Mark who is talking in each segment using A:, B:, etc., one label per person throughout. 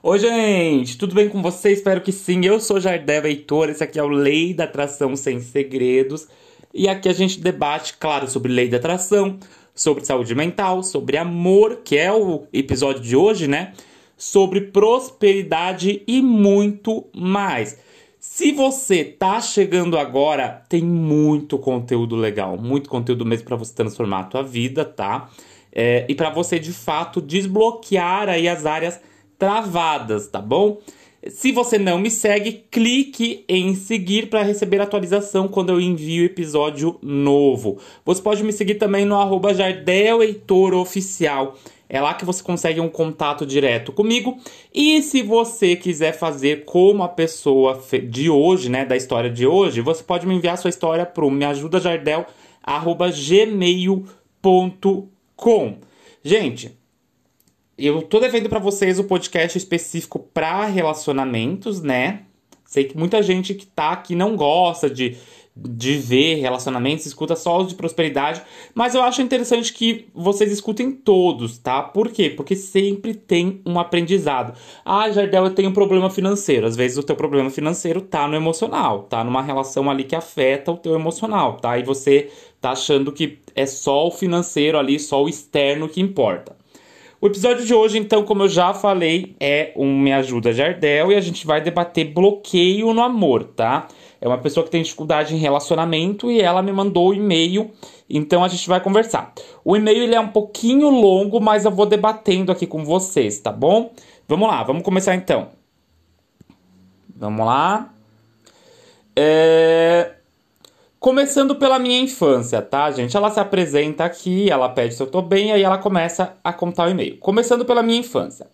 A: Oi, gente, tudo bem com vocês? Espero que sim. Eu sou Jardel Heitor, esse aqui é o Lei da Atração Sem Segredos. E aqui a gente debate, claro, sobre lei da atração, sobre saúde mental, sobre amor, que é o episódio de hoje, né? Sobre prosperidade e muito mais. Se você tá chegando agora, tem muito conteúdo legal, muito conteúdo mesmo para você transformar a tua vida, tá? É, e para você de fato desbloquear aí as áreas travadas, tá bom? Se você não me segue, clique em seguir para receber atualização quando eu envio episódio novo. Você pode me seguir também no arroba É lá que você consegue um contato direto comigo. E se você quiser fazer como a pessoa de hoje, né, da história de hoje, você pode me enviar sua história para o meajudajardel@gmail.com. Gente, eu tô devendo para vocês o podcast específico para relacionamentos, né? Sei que muita gente que tá aqui não gosta de, de ver relacionamentos, escuta só os de prosperidade, mas eu acho interessante que vocês escutem todos, tá? Por quê? Porque sempre tem um aprendizado. Ah, Jardel, eu tenho um problema financeiro. Às vezes o teu problema financeiro tá no emocional, tá numa relação ali que afeta o teu emocional, tá? E você tá achando que é só o financeiro ali, só o externo que importa. O episódio de hoje, então, como eu já falei, é um Me Ajuda Jardel e a gente vai debater bloqueio no amor, tá? É uma pessoa que tem dificuldade em relacionamento e ela me mandou o e-mail, então a gente vai conversar. O e-mail ele é um pouquinho longo, mas eu vou debatendo aqui com vocês, tá bom? Vamos lá, vamos começar então. Vamos lá. É... Começando pela minha infância, tá, gente? Ela se apresenta aqui, ela pede se eu tô bem, aí ela começa a contar o e-mail. Começando pela minha infância.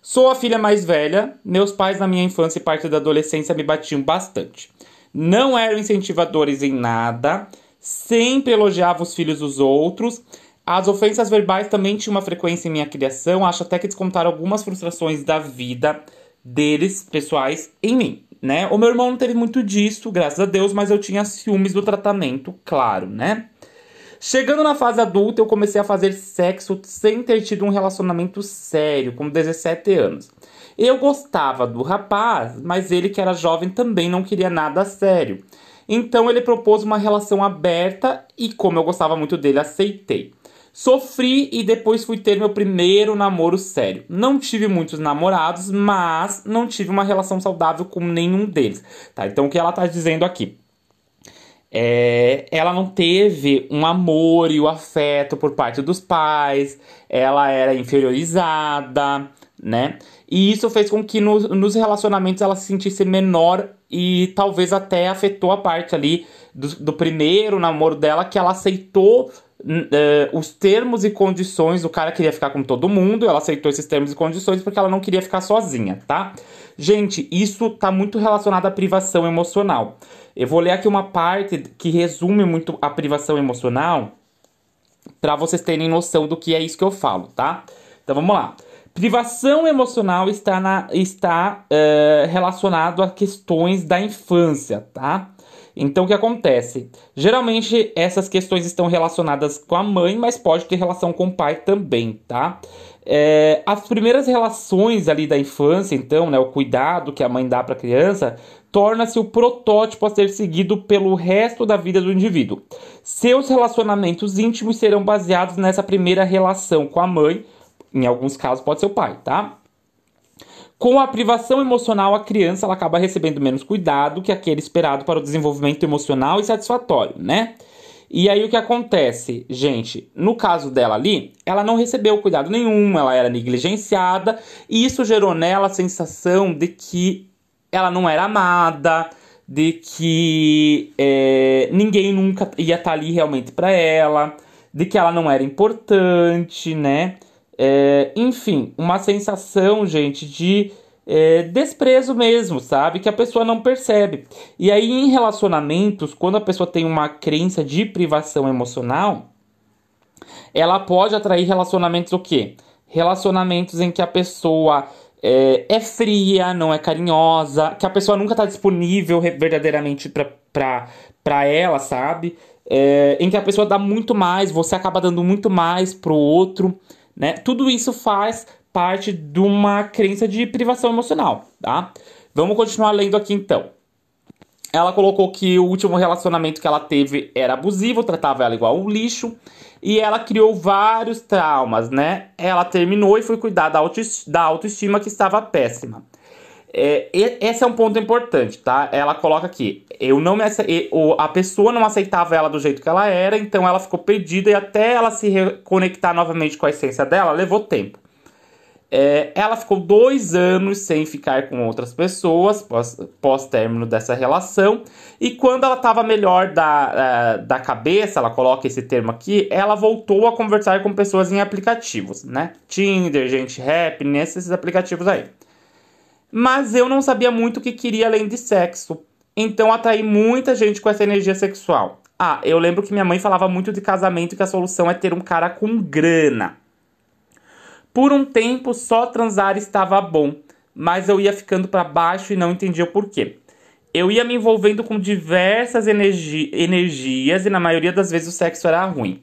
A: Sou a filha mais velha, meus pais na minha infância e parte da adolescência me batiam bastante. Não eram incentivadores em nada, sempre elogiavam os filhos dos outros. As ofensas verbais também tinham uma frequência em minha criação, acho até que descontaram algumas frustrações da vida deles, pessoais, em mim né? O meu irmão não teve muito disso, graças a Deus, mas eu tinha ciúmes do tratamento, claro, né? Chegando na fase adulta, eu comecei a fazer sexo sem ter tido um relacionamento sério, com 17 anos. Eu gostava do rapaz, mas ele, que era jovem, também não queria nada sério. Então ele propôs uma relação aberta e, como eu gostava muito dele, aceitei. Sofri e depois fui ter meu primeiro namoro sério. Não tive muitos namorados, mas não tive uma relação saudável com nenhum deles. Tá? Então o que ela tá dizendo aqui? É, ela não teve um amor e o afeto por parte dos pais, ela era inferiorizada, né? E isso fez com que no, nos relacionamentos ela se sentisse menor e talvez até afetou a parte ali do, do primeiro namoro dela, que ela aceitou Uh, os termos e condições, o cara queria ficar com todo mundo, ela aceitou esses termos e condições porque ela não queria ficar sozinha, tá? Gente, isso tá muito relacionado à privação emocional. Eu vou ler aqui uma parte que resume muito a privação emocional para vocês terem noção do que é isso que eu falo, tá? Então vamos lá. Privação emocional está, na, está uh, relacionado a questões da infância, tá? Então, o que acontece? Geralmente, essas questões estão relacionadas com a mãe, mas pode ter relação com o pai também, tá? É, as primeiras relações ali da infância, então, né, o cuidado que a mãe dá para a criança, torna-se o protótipo a ser seguido pelo resto da vida do indivíduo. Seus relacionamentos íntimos serão baseados nessa primeira relação com a mãe, em alguns casos pode ser o pai, tá? Com a privação emocional, a criança ela acaba recebendo menos cuidado que aquele esperado para o desenvolvimento emocional e satisfatório, né? E aí o que acontece, gente? No caso dela ali, ela não recebeu cuidado nenhum, ela era negligenciada, e isso gerou nela a sensação de que ela não era amada, de que é, ninguém nunca ia estar ali realmente para ela, de que ela não era importante, né? É, enfim, uma sensação, gente, de é, desprezo mesmo, sabe? Que a pessoa não percebe. E aí, em relacionamentos, quando a pessoa tem uma crença de privação emocional, ela pode atrair relacionamentos o quê? Relacionamentos em que a pessoa é, é fria, não é carinhosa, que a pessoa nunca está disponível verdadeiramente para ela, sabe? É, em que a pessoa dá muito mais, você acaba dando muito mais pro outro. Né? Tudo isso faz parte de uma crença de privação emocional, tá? Vamos continuar lendo aqui então. Ela colocou que o último relacionamento que ela teve era abusivo, tratava ela igual um lixo. E ela criou vários traumas, né? Ela terminou e foi cuidar da autoestima, da autoestima que estava péssima. É, esse é um ponto importante, tá? Ela coloca aqui: eu não me a pessoa não aceitava ela do jeito que ela era, então ela ficou perdida e até ela se reconectar novamente com a essência dela levou tempo. É, ela ficou dois anos sem ficar com outras pessoas pós-término pós dessa relação. E quando ela estava melhor da, uh, da cabeça, ela coloca esse termo aqui, ela voltou a conversar com pessoas em aplicativos, né? Tinder, gente rap, nesses aplicativos aí. Mas eu não sabia muito o que queria além de sexo. Então atraí muita gente com essa energia sexual. Ah, eu lembro que minha mãe falava muito de casamento que a solução é ter um cara com grana. Por um tempo, só transar estava bom, mas eu ia ficando para baixo e não entendia o porquê. Eu ia me envolvendo com diversas energi energias e na maioria das vezes o sexo era ruim.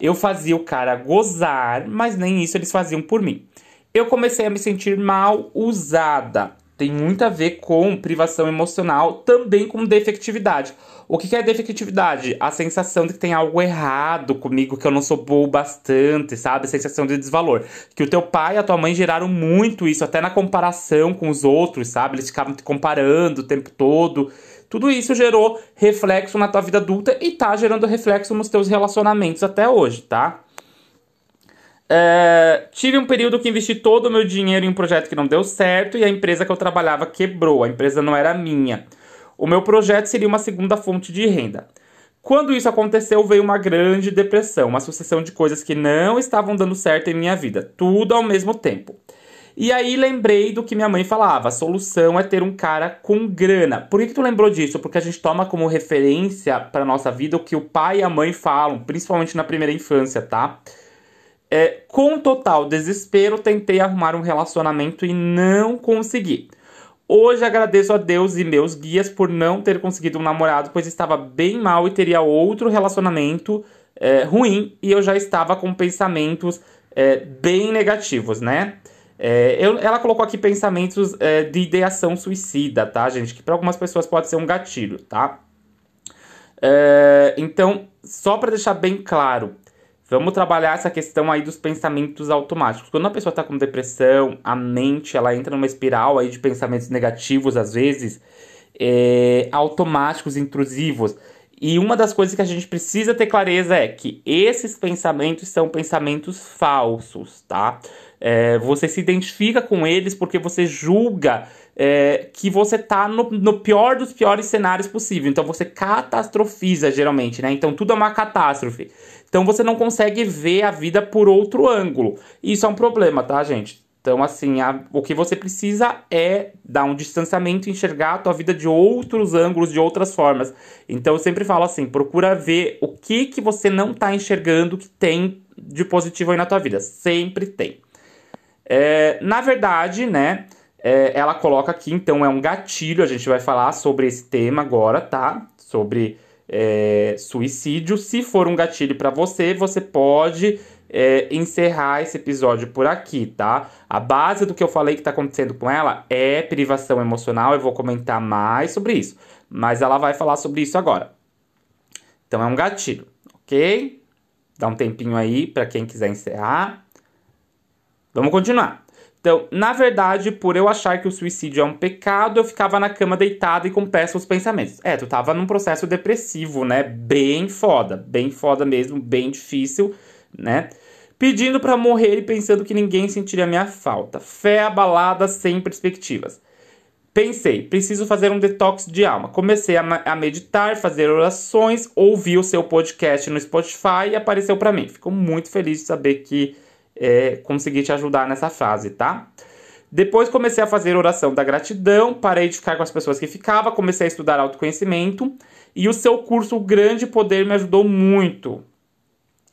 A: Eu fazia o cara gozar, mas nem isso eles faziam por mim. Eu comecei a me sentir mal usada tem muito a ver com privação emocional, também com defectividade. O que é defectividade? A sensação de que tem algo errado comigo, que eu não sou boa bastante, sabe? A sensação de desvalor. Que o teu pai e a tua mãe geraram muito isso, até na comparação com os outros, sabe? Eles ficavam te comparando o tempo todo. Tudo isso gerou reflexo na tua vida adulta e tá gerando reflexo nos teus relacionamentos até hoje, tá? É, tive um período que investi todo o meu dinheiro em um projeto que não deu certo e a empresa que eu trabalhava quebrou. A empresa não era minha. O meu projeto seria uma segunda fonte de renda. Quando isso aconteceu, veio uma grande depressão, uma sucessão de coisas que não estavam dando certo em minha vida, tudo ao mesmo tempo. E aí lembrei do que minha mãe falava: a solução é ter um cara com grana. Por que, que tu lembrou disso? Porque a gente toma como referência para nossa vida o que o pai e a mãe falam, principalmente na primeira infância, tá? É, com total desespero, tentei arrumar um relacionamento e não consegui. Hoje agradeço a Deus e meus guias por não ter conseguido um namorado, pois estava bem mal e teria outro relacionamento é, ruim e eu já estava com pensamentos é, bem negativos, né? É, eu, ela colocou aqui pensamentos é, de ideação suicida, tá, gente? Que para algumas pessoas pode ser um gatilho, tá? É, então, só para deixar bem claro, Vamos trabalhar essa questão aí dos pensamentos automáticos. Quando a pessoa está com depressão, a mente ela entra numa espiral aí de pensamentos negativos, às vezes, é, automáticos, intrusivos. E uma das coisas que a gente precisa ter clareza é que esses pensamentos são pensamentos falsos, tá? É, você se identifica com eles porque você julga é, que você tá no, no, pior dos piores cenários possível. Então você catastrofiza geralmente, né? Então tudo é uma catástrofe. Então você não consegue ver a vida por outro ângulo. Isso é um problema, tá, gente? Então, assim, a, o que você precisa é dar um distanciamento, enxergar a tua vida de outros ângulos, de outras formas. Então, eu sempre falo assim, procura ver o que que você não está enxergando que tem de positivo aí na tua vida. Sempre tem. É, na verdade, né, é, ela coloca aqui, então, é um gatilho, a gente vai falar sobre esse tema agora, tá? Sobre é, suicídio. Se for um gatilho para você, você pode é, encerrar esse episódio por aqui, tá? A base do que eu falei que está acontecendo com ela é privação emocional. Eu vou comentar mais sobre isso, mas ela vai falar sobre isso agora. Então é um gatilho, ok? Dá um tempinho aí para quem quiser encerrar. Vamos continuar. Então, na verdade, por eu achar que o suicídio é um pecado, eu ficava na cama deitada e com péssimos pensamentos. É, tu tava num processo depressivo, né? Bem foda, bem foda mesmo, bem difícil, né? Pedindo para morrer e pensando que ninguém sentiria minha falta. Fé abalada sem perspectivas. Pensei, preciso fazer um detox de alma. Comecei a, a meditar, fazer orações, ouvi o seu podcast no Spotify e apareceu para mim. Fico muito feliz de saber que é, conseguir te ajudar nessa fase, tá? Depois comecei a fazer oração da gratidão, parei de ficar com as pessoas que ficava, comecei a estudar autoconhecimento e o seu curso o Grande Poder me ajudou muito.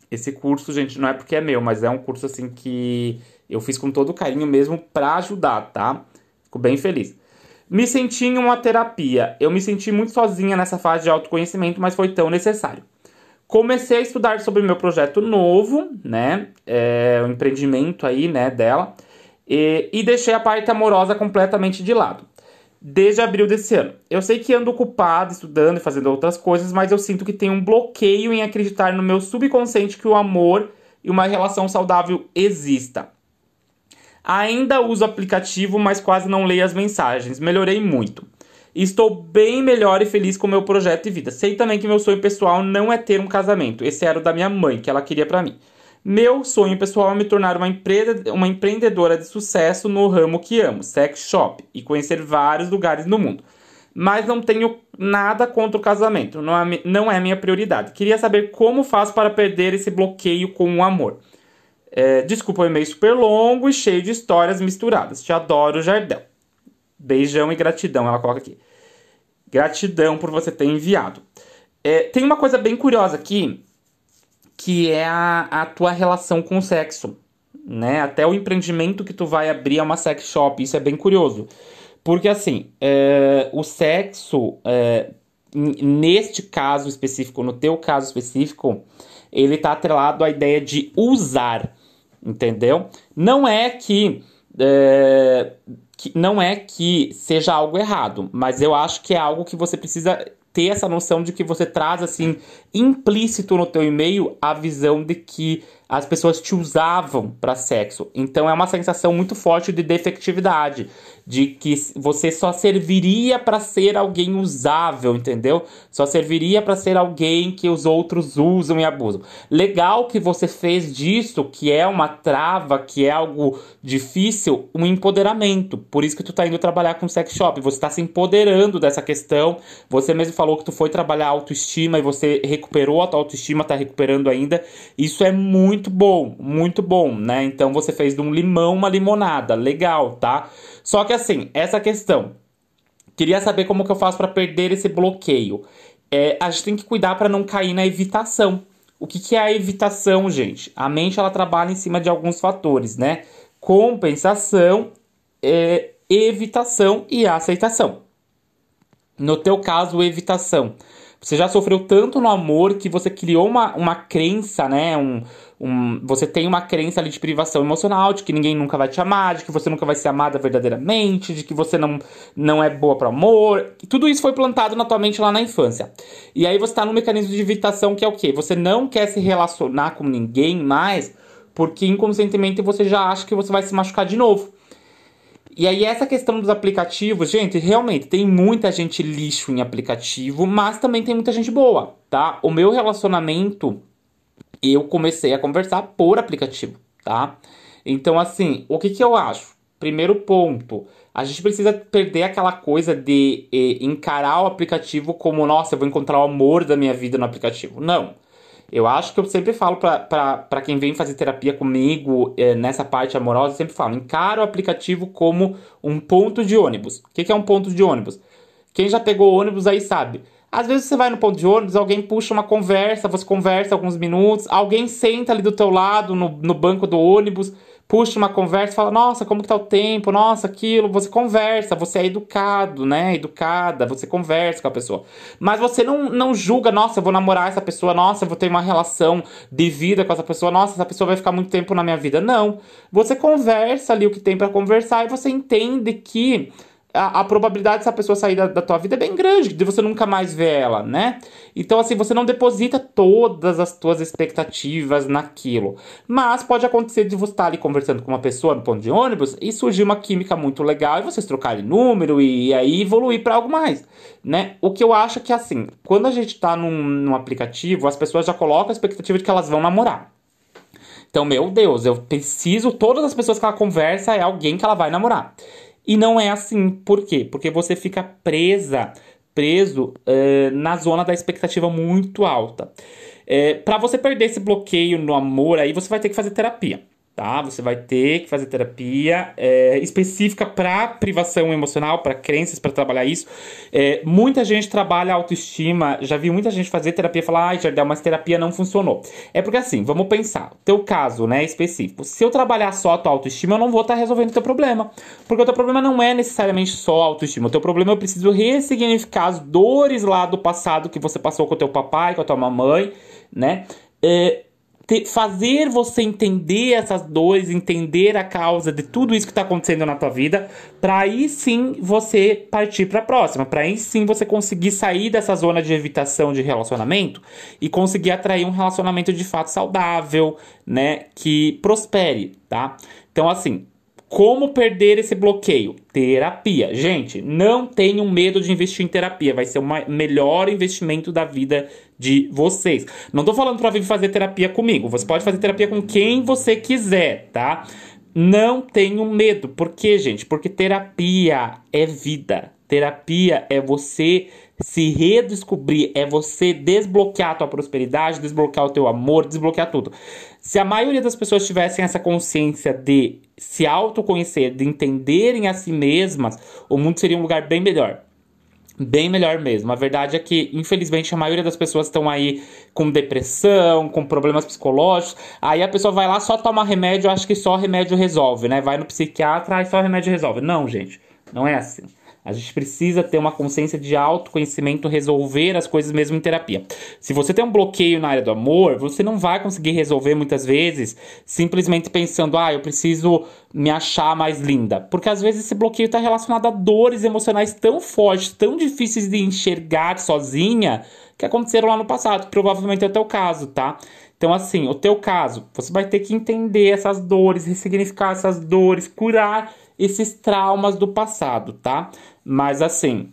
A: Esse curso, gente, não é porque é meu, mas é um curso assim que eu fiz com todo carinho mesmo para ajudar, tá? Fico bem feliz. Me senti em uma terapia. Eu me senti muito sozinha nessa fase de autoconhecimento, mas foi tão necessário. Comecei a estudar sobre o meu projeto novo, né? É, o empreendimento aí, né, dela. E, e deixei a parte amorosa completamente de lado. Desde abril desse ano. Eu sei que ando ocupado, estudando e fazendo outras coisas, mas eu sinto que tem um bloqueio em acreditar no meu subconsciente que o amor e uma relação saudável exista. Ainda uso aplicativo, mas quase não leio as mensagens. Melhorei muito. Estou bem melhor e feliz com o meu projeto de vida. Sei também que meu sonho pessoal não é ter um casamento. Esse era o da minha mãe, que ela queria para mim. Meu sonho pessoal é me tornar uma, empre... uma empreendedora de sucesso no ramo que amo, sex shop, e conhecer vários lugares no mundo. Mas não tenho nada contra o casamento, não é, não é minha prioridade. Queria saber como faço para perder esse bloqueio com o amor. É, desculpa o e-mail super longo e cheio de histórias misturadas. Te adoro, Jardel. Beijão e gratidão, ela coloca aqui. Gratidão por você ter enviado. É, tem uma coisa bem curiosa aqui, que é a, a tua relação com o sexo. Né? Até o empreendimento que tu vai abrir é uma sex shop. Isso é bem curioso. Porque assim, é, o sexo, é, neste caso específico, no teu caso específico, ele tá atrelado à ideia de usar. Entendeu? Não é que. É, que não é que seja algo errado, mas eu acho que é algo que você precisa ter essa noção de que você traz assim implícito no teu e-mail a visão de que as pessoas te usavam para sexo. Então é uma sensação muito forte de defectividade, de que você só serviria para ser alguém usável, entendeu? Só serviria para ser alguém que os outros usam e abusam. Legal que você fez disso, que é uma trava, que é algo difícil, um empoderamento. Por isso que tu tá indo trabalhar com sex shop, você tá se empoderando dessa questão. Você mesmo falou que tu foi trabalhar autoestima e você recuperou a tua autoestima, tá recuperando ainda. Isso é muito bom, muito bom, né? Então você fez de um limão uma limonada, legal, tá? Só que assim, essa questão, queria saber como que eu faço para perder esse bloqueio. É, a gente tem que cuidar para não cair na evitação. O que, que é a evitação, gente? A mente ela trabalha em cima de alguns fatores, né? Compensação, é, evitação e aceitação. No teu caso, evitação. Você já sofreu tanto no amor que você criou uma, uma crença, né? Um, um, você tem uma crença ali de privação emocional, de que ninguém nunca vai te amar, de que você nunca vai ser amada verdadeiramente, de que você não, não é boa para amor. Tudo isso foi plantado na tua mente lá na infância. E aí você tá no mecanismo de evitação que é o quê? Você não quer se relacionar com ninguém mais porque inconscientemente você já acha que você vai se machucar de novo. E aí, essa questão dos aplicativos, gente, realmente tem muita gente lixo em aplicativo, mas também tem muita gente boa, tá? O meu relacionamento, eu comecei a conversar por aplicativo, tá? Então, assim, o que, que eu acho? Primeiro ponto, a gente precisa perder aquela coisa de eh, encarar o aplicativo como, nossa, eu vou encontrar o amor da minha vida no aplicativo. Não. Eu acho que eu sempre falo para quem vem fazer terapia comigo é, nessa parte amorosa, eu sempre falo, encara o aplicativo como um ponto de ônibus. O que, que é um ponto de ônibus? Quem já pegou ônibus aí sabe. Às vezes você vai no ponto de ônibus, alguém puxa uma conversa, você conversa alguns minutos, alguém senta ali do teu lado no, no banco do ônibus, puxa uma conversa, fala, nossa, como que tá o tempo, nossa, aquilo, você conversa, você é educado, né, educada, você conversa com a pessoa. Mas você não, não julga, nossa, eu vou namorar essa pessoa, nossa, eu vou ter uma relação de vida com essa pessoa, nossa, essa pessoa vai ficar muito tempo na minha vida. Não. Você conversa ali o que tem para conversar e você entende que a, a, probabilidade dessa pessoa sair da, da, tua vida é bem grande, de você nunca mais ver ela, né? Então, assim, você não deposita todas as tuas expectativas naquilo. Mas pode acontecer de você estar ali conversando com uma pessoa no ponto de ônibus e surgir uma química muito legal e vocês trocarem número e, e aí evoluir para algo mais, né? O que eu acho que, assim, quando a gente tá num, num aplicativo, as pessoas já colocam a expectativa de que elas vão namorar. Então, meu Deus, eu preciso, todas as pessoas que ela conversa é alguém que ela vai namorar. E não é assim. Por quê? Porque você fica presa, preso uh, na zona da expectativa muito alta. É, para você perder esse bloqueio no amor, aí você vai ter que fazer terapia tá? Você vai ter que fazer terapia é, específica para privação emocional, para crenças, para trabalhar isso. É, muita gente trabalha autoestima, já vi muita gente fazer terapia e falar, ai, Jardel, mas terapia não funcionou. É porque assim, vamos pensar, teu caso, né, específico. Se eu trabalhar só a tua autoestima, eu não vou estar tá resolvendo o teu problema. Porque o teu problema não é necessariamente só a autoestima. O teu problema eu preciso ressignificar as dores lá do passado que você passou com o teu papai, com a tua mamãe, né? É, fazer você entender essas dores, entender a causa de tudo isso que está acontecendo na tua vida, para aí sim você partir para a próxima, para aí sim você conseguir sair dessa zona de evitação de relacionamento e conseguir atrair um relacionamento de fato saudável, né, que prospere, tá? Então assim, como perder esse bloqueio? Terapia. Gente, não tenham medo de investir em terapia. Vai ser o melhor investimento da vida de vocês. Não tô falando para vir fazer terapia comigo. Você pode fazer terapia com quem você quiser, tá? Não tenham medo. Por quê, gente? Porque terapia é vida. Terapia é você se redescobrir, é você desbloquear a tua prosperidade, desbloquear o teu amor, desbloquear tudo. Se a maioria das pessoas tivessem essa consciência de se autoconhecer, de entenderem a si mesmas, o mundo seria um lugar bem melhor. Bem melhor mesmo. A verdade é que, infelizmente, a maioria das pessoas estão aí com depressão, com problemas psicológicos. Aí a pessoa vai lá, só toma remédio, acha que só remédio resolve, né? Vai no psiquiatra e só remédio resolve. Não, gente. Não é assim. A gente precisa ter uma consciência de autoconhecimento, resolver as coisas mesmo em terapia. Se você tem um bloqueio na área do amor, você não vai conseguir resolver muitas vezes simplesmente pensando, ah, eu preciso me achar mais linda. Porque às vezes esse bloqueio está relacionado a dores emocionais tão fortes, tão difíceis de enxergar sozinha, que aconteceram lá no passado. Provavelmente é o teu caso, tá? Então, assim, o teu caso, você vai ter que entender essas dores, ressignificar essas dores, curar esses traumas do passado, tá? Mas assim,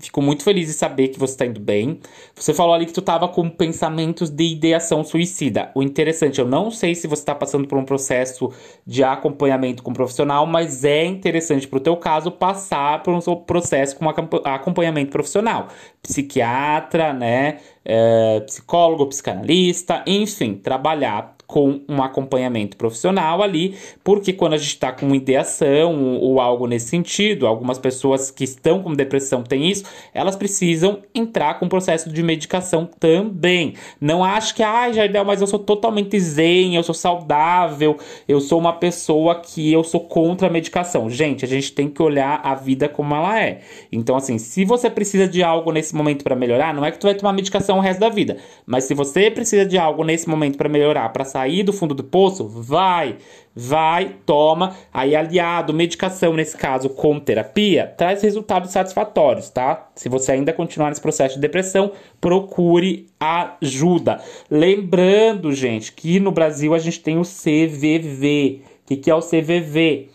A: Fico muito feliz de saber que você está indo bem. Você falou ali que tu estava com pensamentos de ideação suicida. O interessante, eu não sei se você está passando por um processo de acompanhamento com um profissional, mas é interessante para o teu caso passar por um processo com acompanhamento profissional. Psiquiatra, né? É, psicólogo, psicanalista, enfim, trabalhar com um acompanhamento profissional ali, porque quando a gente está com ideação ou algo nesse sentido, algumas pessoas que estão com depressão têm isso, elas precisam entrar com um processo de medicação também. Não acho que, ai, ah, Jardel, mas eu sou totalmente zen, eu sou saudável, eu sou uma pessoa que eu sou contra a medicação. Gente, a gente tem que olhar a vida como ela é. Então, assim, se você precisa de algo nesse momento para melhorar, não é que tu vai tomar medicação o resto da vida, mas se você precisa de algo nesse momento para melhorar, para sair do fundo do poço, vai, vai, toma. Aí, aliado, medicação, nesse caso, com terapia, traz resultados satisfatórios, tá? Se você ainda continuar nesse processo de depressão, procure ajuda. Lembrando, gente, que no Brasil a gente tem o CVV. O que, é o CVV?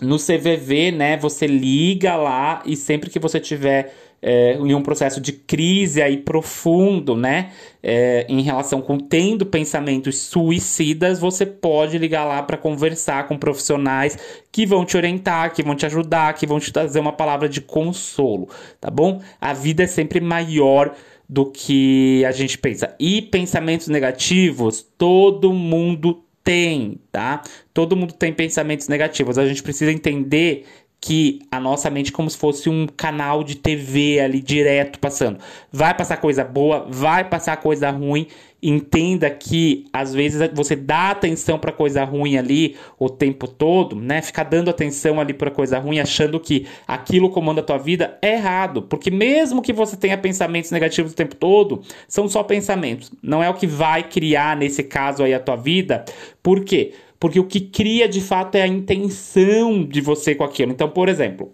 A: No CVV, né, você liga lá e sempre que você tiver é, em um processo de crise aí profundo, né? É, em relação com tendo pensamentos suicidas, você pode ligar lá para conversar com profissionais que vão te orientar, que vão te ajudar, que vão te trazer uma palavra de consolo, tá bom? A vida é sempre maior do que a gente pensa. E pensamentos negativos, todo mundo tem, tá? Todo mundo tem pensamentos negativos. A gente precisa entender que a nossa mente é como se fosse um canal de TV ali direto passando. Vai passar coisa boa, vai passar coisa ruim. Entenda que às vezes você dá atenção para coisa ruim ali o tempo todo, né? Ficar dando atenção ali para coisa ruim, achando que aquilo comanda a tua vida é errado, porque mesmo que você tenha pensamentos negativos o tempo todo, são só pensamentos. Não é o que vai criar nesse caso aí a tua vida. Por quê? Porque o que cria de fato é a intenção de você com aquilo. Então, por exemplo,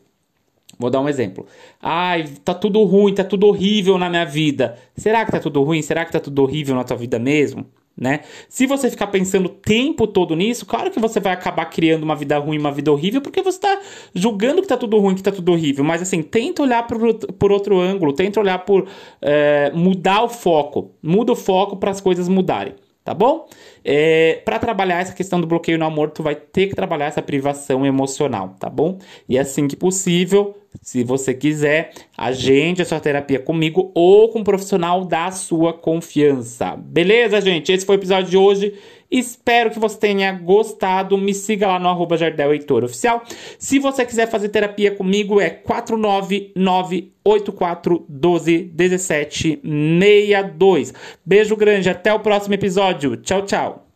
A: vou dar um exemplo. Ai, tá tudo ruim, tá tudo horrível na minha vida. Será que tá tudo ruim? Será que tá tudo horrível na tua vida mesmo? Né? Se você ficar pensando o tempo todo nisso, claro que você vai acabar criando uma vida ruim, uma vida horrível, porque você está julgando que tá tudo ruim, que tá tudo horrível. Mas assim, tenta olhar por, por outro ângulo, tenta olhar por é, mudar o foco. Muda o foco para as coisas mudarem tá bom? É, para trabalhar essa questão do bloqueio no amor, tu vai ter que trabalhar essa privação emocional, tá bom? E assim que possível, se você quiser, agende a sua terapia comigo ou com um profissional da sua confiança. Beleza, gente? Esse foi o episódio de hoje. Espero que você tenha gostado. Me siga lá no arroba Jardel Heitor Oficial. Se você quiser fazer terapia comigo, é 499-8412-1762. Beijo grande, até o próximo episódio. Tchau, tchau.